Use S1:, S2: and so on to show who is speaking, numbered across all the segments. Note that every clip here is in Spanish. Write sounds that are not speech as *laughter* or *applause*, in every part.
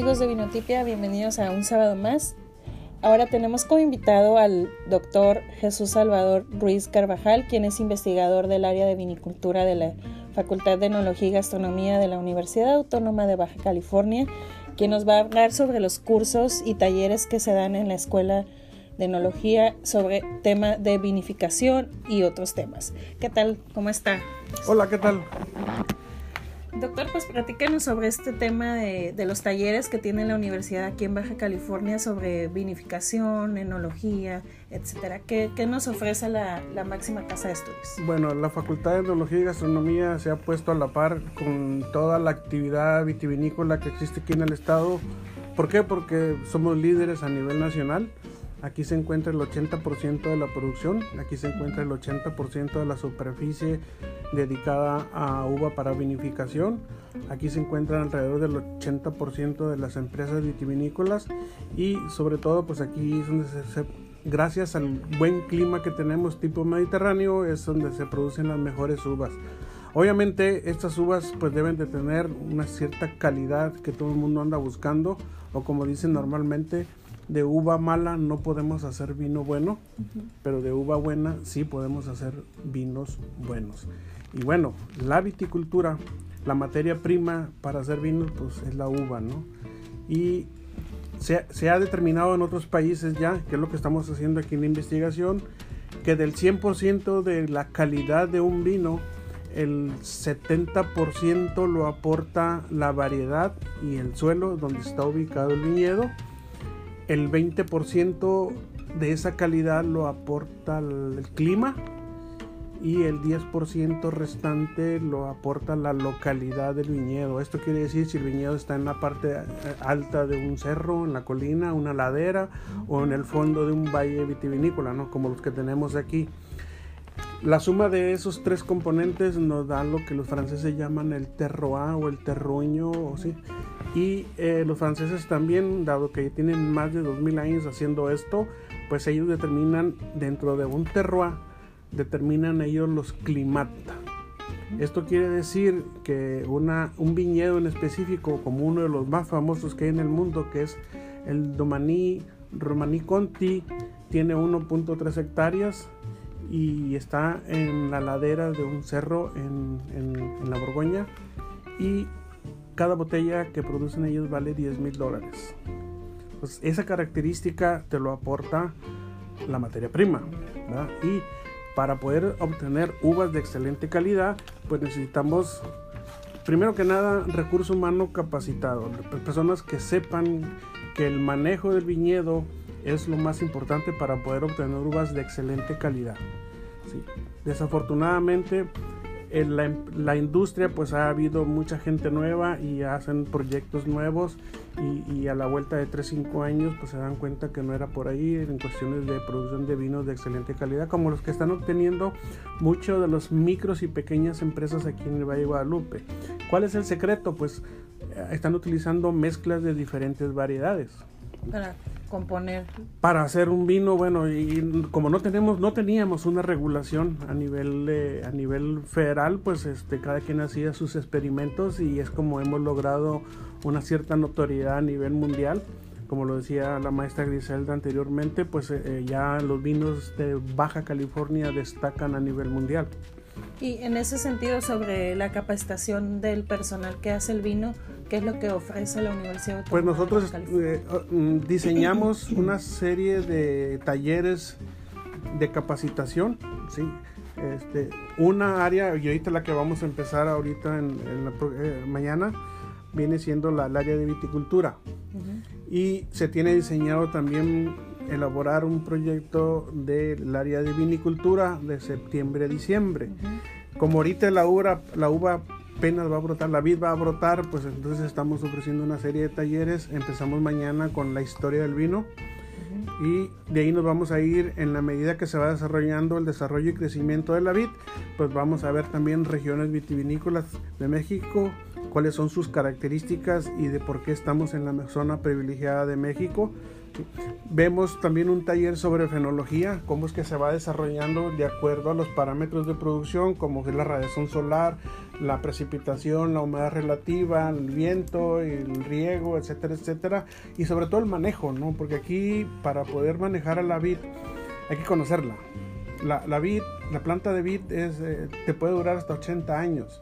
S1: amigos de Vinotipia, bienvenidos a un sábado más. Ahora tenemos como invitado al doctor Jesús Salvador Ruiz Carvajal, quien es investigador del área de vinicultura de la Facultad de Enología y Gastronomía de la Universidad Autónoma de Baja California, quien nos va a hablar sobre los cursos y talleres que se dan en la Escuela de Enología sobre tema de vinificación y otros temas. ¿Qué tal? ¿Cómo está?
S2: Hola, ¿qué tal?
S1: Doctor, pues platícanos sobre este tema de, los talleres que tiene la universidad aquí en Baja California sobre vinificación, enología, etcétera. ¿Qué, nos ofrece la, máxima casa de estudios?
S2: Bueno, la Facultad de Enología y Gastronomía se ha puesto a la par con toda la actividad vitivinícola que existe aquí en el estado. ¿Por qué? Porque somos líderes a nivel nacional. Aquí se encuentra el 80% de la producción, aquí se encuentra el 80% de la superficie dedicada a uva para vinificación. Aquí se encuentran alrededor del 80% de las empresas vitivinícolas y sobre todo pues aquí es donde se, gracias al buen clima que tenemos tipo mediterráneo es donde se producen las mejores uvas. Obviamente estas uvas pues deben de tener una cierta calidad que todo el mundo anda buscando o como dicen normalmente de uva mala no podemos hacer vino bueno, pero de uva buena sí podemos hacer vinos buenos. Y bueno, la viticultura, la materia prima para hacer vinos, pues es la uva, ¿no? Y se, se, ha determinado en otros países ya, que es lo que estamos haciendo aquí en la investigación, que del 100% de la calidad de un vino, el 70% lo aporta la variedad y el suelo donde está ubicado el viñedo el 20% de esa calidad lo aporta el, clima y el 10% restante lo aporta la localidad del viñedo. Esto quiere decir si el viñedo está en la parte eh, alta de un cerro, en la colina, una ladera o en el fondo de un valle vitivinícola, ¿no? como los que tenemos aquí. La suma de esos tres componentes nos da lo que los franceses llaman el terroir o el terruño, o sí. Y eh, los franceses también, dado que tienen más de 2000 años haciendo esto, pues ellos determinan dentro de un terroir, determinan ellos los climata. Esto quiere decir que una, un viñedo en específico, como uno de los más famosos que hay en el mundo, que es el Domaní Romaní Conti, tiene 1.3 hectáreas y está en la ladera de un cerro en, en, la Borgoña y cada botella que producen ellos vale 10 mil dólares. Pues esa característica te lo aporta la materia prima. Y para poder obtener uvas de excelente calidad, pues necesitamos, primero que nada, recurso humano capacitado. Personas que sepan que el manejo del viñedo es lo más importante para poder obtener uvas de excelente calidad. Desafortunadamente en la, industria pues ha habido mucha gente nueva y hacen proyectos nuevos y, a la vuelta de 3-5 años pues se dan cuenta que no era por ahí en cuestiones de producción de vinos de excelente calidad como los que están obteniendo muchos de los micros y pequeñas empresas aquí en el Valle de Guadalupe. ¿Cuál es el secreto? Pues eh, están utilizando mezclas de diferentes variedades
S1: para componer.
S2: Para hacer un vino bueno y como no tenemos no teníamos una regulación a nivel a nivel federal pues este cada quien hacía sus experimentos y es como hemos logrado una cierta notoriedad a nivel mundial. Como lo decía la maestra Griselda anteriormente pues eh, ya los vinos de Baja California destacan a nivel mundial
S1: y en ese sentido sobre la capacitación del personal que hace el vino ¿Qué es lo que ofrece la Universidad
S2: Pues nosotros eh, mm, diseñamos una serie de talleres de capacitación, ¿sí? Este, una área, y ahorita la que vamos a empezar ahorita en, la, eh, mañana, viene siendo la, el área de viticultura. Y se tiene diseñado también elaborar un proyecto del área de vinicultura de septiembre a diciembre. Como ahorita la uva, la uva apenas va a brotar, la vid va a brotar, pues entonces estamos ofreciendo una serie de talleres. Empezamos mañana con la historia del vino y de ahí nos vamos a ir en la medida que se va desarrollando el desarrollo y crecimiento de la vid, pues vamos a ver también regiones vitivinícolas de México cuáles son sus características y de por qué estamos en la zona privilegiada de México. Vemos también un taller sobre fenología, cómo es que se va desarrollando de acuerdo a los parámetros de producción, como es la radiación solar, la precipitación, la humedad relativa, el viento, el riego, etcétera, etcétera, y sobre todo el manejo, ¿no? Porque aquí para poder manejar a la vid hay que conocerla. La, la vid, la planta de vid es, eh, te puede durar hasta 80 años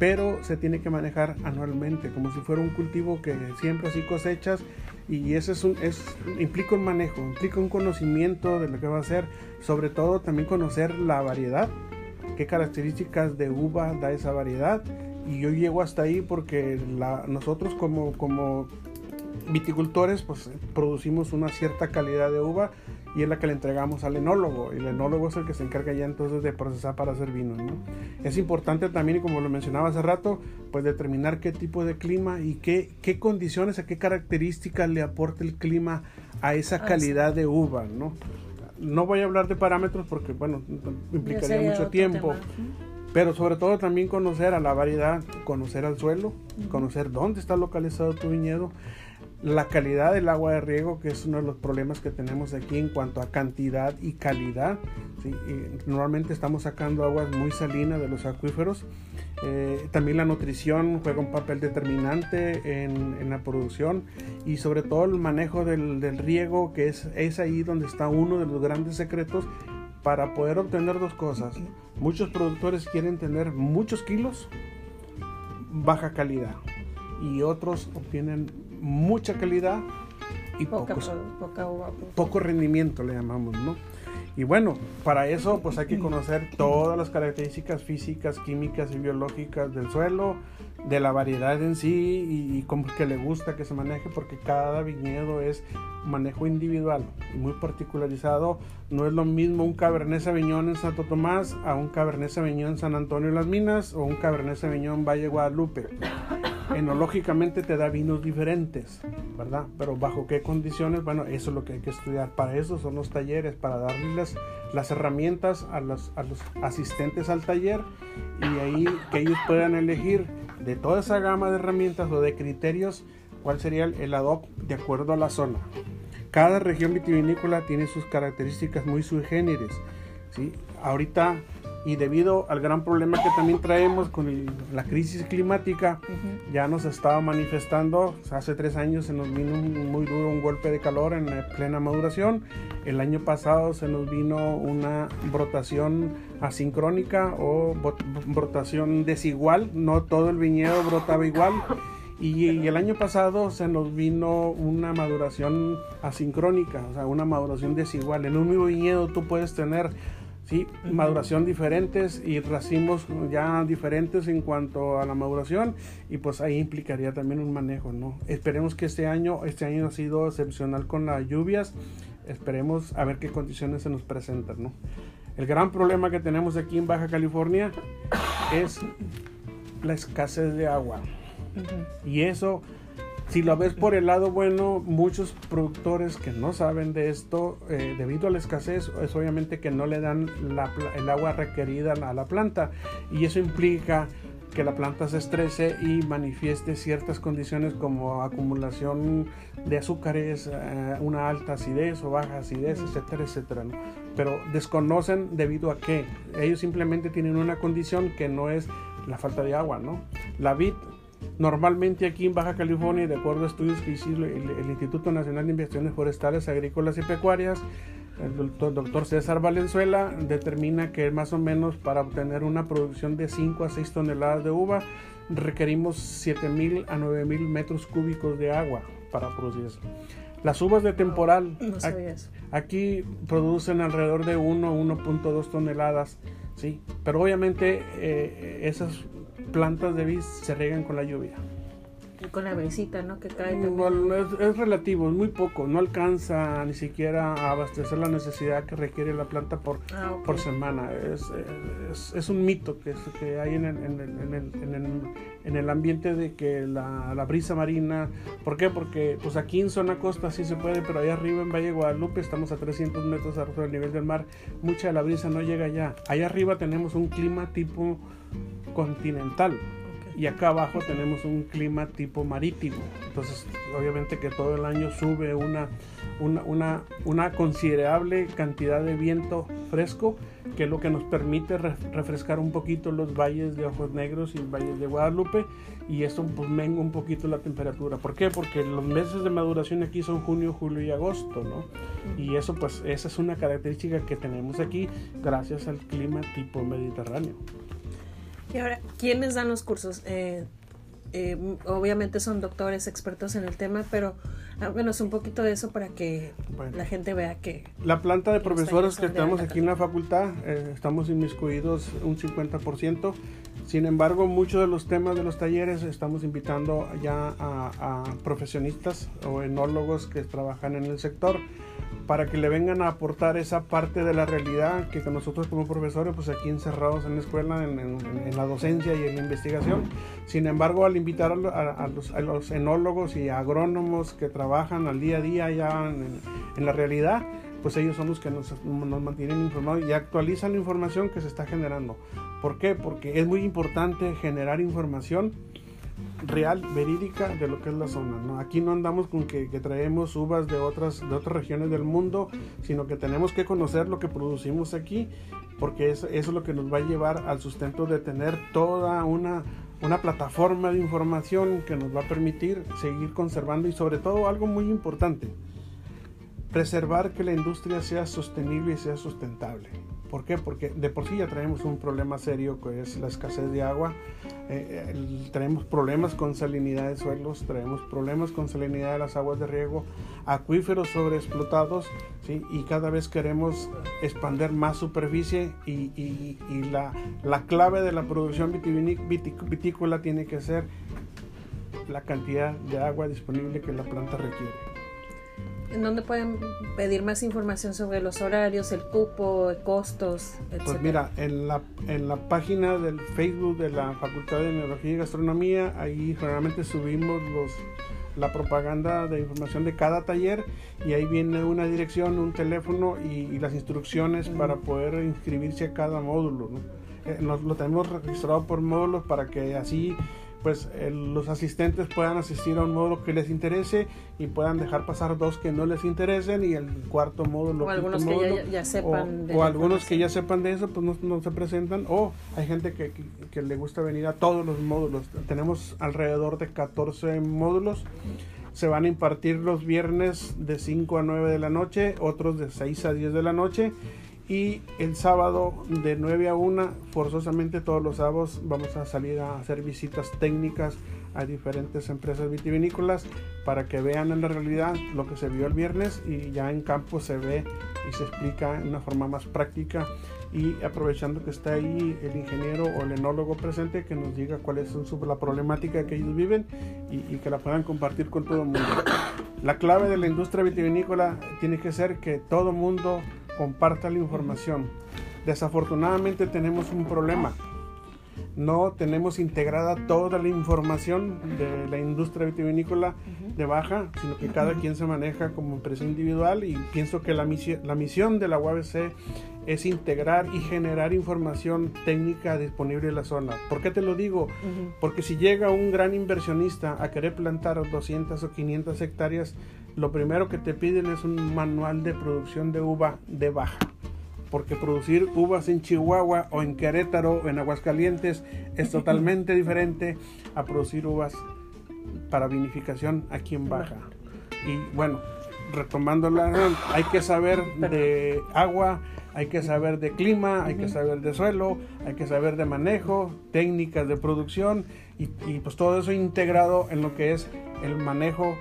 S2: pero se tiene que manejar anualmente, como si fuera un cultivo que siempre así cosechas y eso es un, es, implica un manejo, implica un conocimiento de lo que va a hacer, sobre todo también conocer la variedad, qué características de uva da esa variedad y yo llego hasta ahí porque la, nosotros como, como viticultores pues producimos una cierta calidad de uva y es la que le entregamos al enólogo. Y el enólogo es el que se encarga ya entonces de procesar para hacer vino ¿no? es importante también y como lo mencionaba hace rato pues determinar qué tipo de clima y qué, qué condiciones a qué características le aporta el clima a esa ah, calidad de uva no no voy a hablar de parámetros porque bueno implicaría mucho tiempo pero sobre todo también conocer a la variedad conocer al suelo conocer dónde está localizado tu viñedo la calidad del agua de riego, que es uno de los problemas que tenemos aquí en cuanto a cantidad y calidad. normalmente estamos sacando aguas muy salinas de los acuíferos. Eh, también la nutrición juega un papel determinante en, la producción y sobre todo el manejo del, del, riego, que es, es ahí donde está uno de los grandes secretos para poder obtener dos cosas. Muchos productores quieren tener muchos kilos, baja calidad y otros obtienen mucha calidad y poco rendimiento le llamamos, ¿no? Y bueno, para eso pues hay que conocer todas las características físicas, químicas y biológicas del suelo, de la variedad en sí y, y como que le gusta que se maneje porque cada viñedo es manejo individual y muy particularizado. No es lo mismo un Cabernet Sauvignon en Santo Tomás a un Cabernet Sauvignon en San Antonio de las Minas o un Cabernet Sauvignon en Valle Guadalupe enológicamente te da vinos diferentes, ¿verdad? Pero bajo qué condiciones, bueno, eso es lo que hay que estudiar. Para eso son los talleres, para darles las herramientas a los, asistentes al taller y ahí que ellos puedan elegir de toda esa gama de herramientas o de criterios cuál sería el, el de acuerdo a la zona. Cada región vitivinícola tiene sus características muy sui generis, ¿sí? Ahorita y debido al gran problema que también traemos con la crisis climática, ya nos estaba manifestando, hace tres años se nos vino un, muy duro un golpe de calor en plena maduración, el año pasado se nos vino una brotación asincrónica o brotación desigual, no todo el viñedo brotaba igual. Y, y, el año pasado se nos vino una maduración asincrónica, o sea, una maduración desigual. En un mismo viñedo tú puedes tener ¿sí? Maduración diferentes y racimos ya diferentes en cuanto a la maduración y pues ahí implicaría también un manejo, ¿no? Esperemos que este año, este año ha sido excepcional con las lluvias, esperemos a ver qué condiciones se nos presentan, ¿no? El gran problema que tenemos aquí en Baja California es la escasez de agua. Y eso si lo ves por el lado bueno, muchos productores que no saben de esto, eh, debido a la escasez, es obviamente que no le dan el agua requerida a la planta y eso implica que la planta se estrese y manifieste ciertas condiciones como acumulación de azúcares, eh, una alta acidez o baja acidez, etcétera, etcétera. Pero desconocen debido a que ellos simplemente tienen una condición que no es la falta de agua, ¿no? La vid Normalmente aquí en Baja California, de acuerdo a estudios que hizo el, Instituto Nacional de Investigaciones Forestales, Agrícolas y Pecuarias, el doctor, César Valenzuela determina que más o menos para obtener una producción de 5 a 6 toneladas de uva requerimos 7.000 a 9.000 metros cúbicos de agua para producir eso. Las uvas de temporal aquí, producen alrededor de 1 a 1.2 toneladas, sí, pero obviamente eh, esas plantas de vid se riegan con la lluvia.
S1: Y con la brisita, ¿no? Que cae
S2: es, relativo, es muy poco. No alcanza ni siquiera a abastecer la necesidad que requiere la planta por, ah, por semana. Es, es, un mito que, que hay en el, en, el, en, el, en, el, ambiente de que la, la, brisa marina. ¿Por qué? Porque pues aquí en zona costa sí se puede, pero allá arriba en Valle Guadalupe estamos a 300 metros arriba del nivel del mar. Mucha de la brisa no llega allá. Allá arriba tenemos un clima tipo continental. y acá abajo tenemos un clima tipo marítimo. Entonces, obviamente que todo el año sube una, una, una, considerable cantidad de viento fresco, que es lo que nos permite refrescar un poquito los valles de Ojos Negros y valles de Guadalupe, y eso pues menga un poquito la temperatura. ¿Por qué? Porque los meses de maduración aquí son junio, julio y agosto, ¿no? Y eso pues esa es una característica que tenemos aquí gracias al clima tipo mediterráneo.
S1: Y ahora, ¿quiénes dan los cursos? Eh, eh, obviamente son doctores expertos en el tema, pero menos un poquito de eso para que la gente vea que...
S2: La planta de profesores que tenemos aquí en la facultad, eh, estamos inmiscuidos un 50%. Sin embargo, muchos de los temas de los talleres estamos invitando ya a, a profesionistas o enólogos que trabajan en el sector para que le vengan a aportar esa parte de la realidad que nosotros como profesores, pues aquí encerrados en la escuela, en, la docencia y en la investigación. Sin embargo, al invitar a, los, enólogos y agrónomos que trabajan al día a día ya en, la realidad, pues ellos son los que nos, nos mantienen informados y actualizan la información que se está generando. ¿Por qué? Porque es muy importante generar información real, verídica de lo que es la zona. Aquí no andamos con que, traemos uvas de otras, de otras regiones del mundo, sino que tenemos que conocer lo que producimos aquí, porque eso, es lo que nos va a llevar al sustento de tener toda una, una plataforma de información que nos va a permitir seguir conservando y sobre todo algo muy importante, preservar que la industria sea sostenible y sea sustentable. ¿Por qué? Porque de por sí ya traemos un problema serio que es la escasez de agua, eh, tenemos problemas con salinidad de suelos, traemos problemas con salinidad de las aguas de riego, acuíferos sobreexplotados, ¿sí? y cada vez queremos expander más superficie y, y, y la, la, clave de la producción vitícola tiene que ser la cantidad de agua disponible que la planta requiere
S1: en dónde pueden pedir más información sobre los horarios, el cupo, costos,
S2: etc. Pues mira, en la, en la página del Facebook de la Facultad de Neurología y Gastronomía, ahí generalmente subimos los la propaganda de información de cada taller y ahí viene una dirección, un teléfono y, las instrucciones para poder inscribirse a cada módulo. ¿no? Eh, lo tenemos registrado por módulos para que así pues los asistentes puedan asistir a un módulo que les interese y puedan dejar pasar dos que no les interesen y el cuarto módulo
S1: o algunos que ya, sepan
S2: o, algunos que ya sepan de eso pues no, se presentan. O hay gente que, que, le gusta venir a todos los módulos. Tenemos alrededor de 14 módulos. Se van a impartir los viernes de 5 a 9 de la noche otros de 6 a 10 de la noche y el sábado de 9 a 1, forzosamente todos los sábados vamos a salir a hacer visitas técnicas a diferentes empresas vitivinícolas para que vean en la realidad lo que se vio el viernes y ya en campo se ve y se explica de una forma más práctica y aprovechando que está ahí el ingeniero o el enólogo presente que nos diga cuál es la problemática que ellos viven y, y, que la puedan compartir con todo el mundo. La clave de la industria vitivinícola tiene que ser que todo el mundo comparta la información. Desafortunadamente tenemos un problema. No tenemos integrada toda la información de la industria vitivinícola de baja, sino que cada quien se maneja como empresa individual y pienso que la, misión, la misión de la UABC es integrar y generar información técnica disponible en la zona. ¿Por qué te lo digo? Porque si llega un gran inversionista a querer plantar 200 o 500 hectáreas, lo primero que te piden es un manual de producción de uva de baja. Porque producir uvas en Chihuahua o en Querétaro o en Aguascalientes es *laughs* totalmente diferente a producir uvas para vinificación aquí en baja. Y bueno, retomando la hay que saber de agua, hay que saber de clima, hay que saber de suelo, hay que saber de manejo, técnicas de producción y, y pues todo eso integrado en lo que es el manejo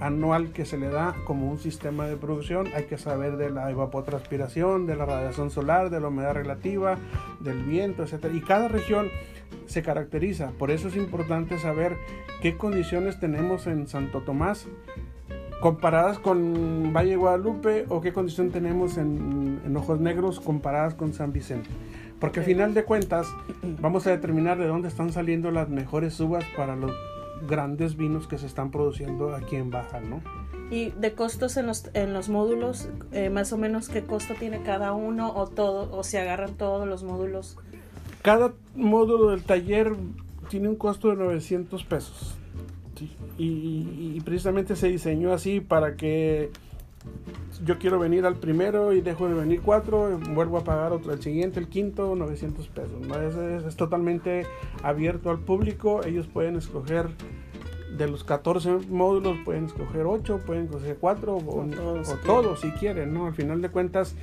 S2: anual que se le da como un sistema de producción. Hay que saber de la evapotranspiración, de la radiación solar, de la humedad relativa, del viento, etc. Y cada región se caracteriza. Por eso es importante saber qué condiciones tenemos en Santo Tomás comparadas con Valle Guadalupe o qué condición tenemos en, en Ojos Negros comparadas con San Vicente. Porque al final de cuentas *clears throat* vamos a determinar de dónde están saliendo las mejores uvas para los grandes vinos que se están produciendo aquí en Baja, ¿no?
S1: Y de costos en los, en los módulos, eh, más o menos qué costo tiene cada uno o todo, o se agarran todos los módulos.
S2: Cada módulo del taller tiene un costo de 900 pesos. Y, precisamente se diseñó así para que yo quiero venir al primero y dejo de venir cuatro, vuelvo a pagar otro, el siguiente, el quinto, 900 pesos. Es, totalmente abierto al público, ellos pueden escoger de los 14 módulos, pueden escoger 8, pueden escoger 4 o, todos, si quieren, ¿no? Al final de cuentas,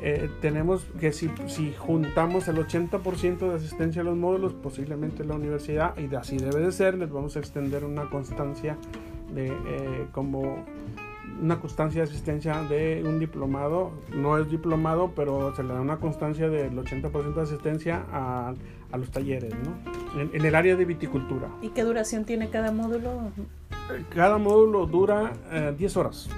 S2: eh, tenemos que si, si, juntamos el 80% de asistencia a los módulos, posiblemente la universidad, y así debe de ser, les vamos a extender una constancia de eh, como una constancia de asistencia de un diplomado, no es diplomado, pero se le da una constancia del 80% de asistencia a, a, los talleres, ¿no? En, el área de viticultura.
S1: ¿Y qué duración tiene cada módulo?
S2: Cada módulo dura 10 eh, horas.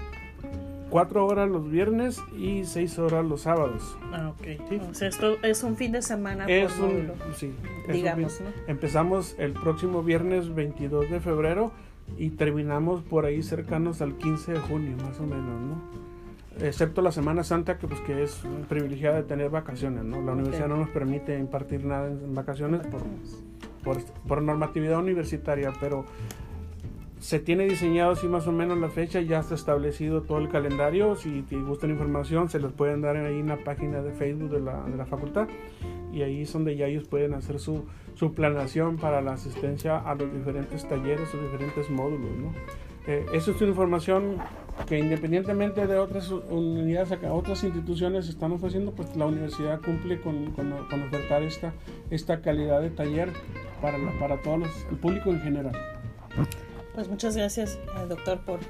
S2: 4 horas los viernes y 6 horas los sábados.
S1: Ah, ok. O sea, esto es un fin de semana
S2: es un, Sí. Digamos, ¿no? Empezamos el próximo viernes 22 de febrero y terminamos por ahí cercanos al 15 de junio, más o menos, ¿no? Excepto la Semana Santa, que pues que es privilegiada de tener vacaciones, ¿no? La universidad no nos permite impartir nada en vacaciones por, por, por normatividad universitaria, pero se tiene diseñado así más o menos la fecha, ya está establecido todo el calendario. Si te gusta la información, se los pueden dar ahí en la página de Facebook de la, de la facultad. Y ahí es donde ya ellos pueden hacer su, su planeación para la asistencia a los diferentes talleres o diferentes módulos. ¿no? Eh, eso es una información que independientemente de otras unidades, otras instituciones están ofreciendo, pues la universidad cumple con, con, con ofertar esta, esta calidad de taller para, para todo el público en general.
S1: Pues muchas gracias, eh, doctor, por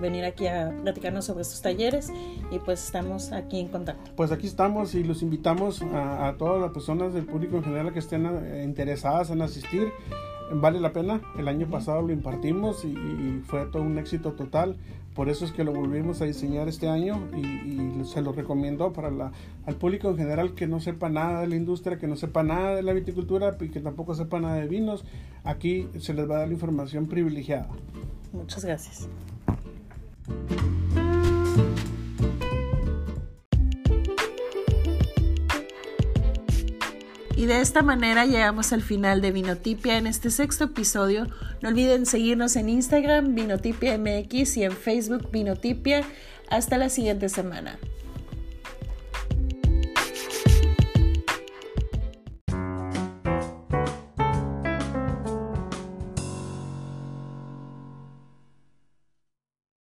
S1: venir aquí a platicarnos sobre estos talleres y pues estamos aquí en contacto.
S2: Pues aquí estamos y los invitamos a, todas las personas del público en general que estén eh, interesadas en asistir. Vale la pena, el año pasado lo impartimos y fue todo un éxito total. Por eso es que lo volvimos a diseñar este año y, se lo recomiendo para la, al público en general que no sepa nada de la industria, que no sepa nada de la viticultura y que tampoco sepa nada de vinos. Aquí se les va a dar la información privilegiada.
S1: Muchas gracias. Y de esta manera llegamos al final de Vinotipia en este sexto episodio. No olviden seguirnos en Instagram, Vinotipia MX y en Facebook, Vinotipia. Hasta la siguiente semana.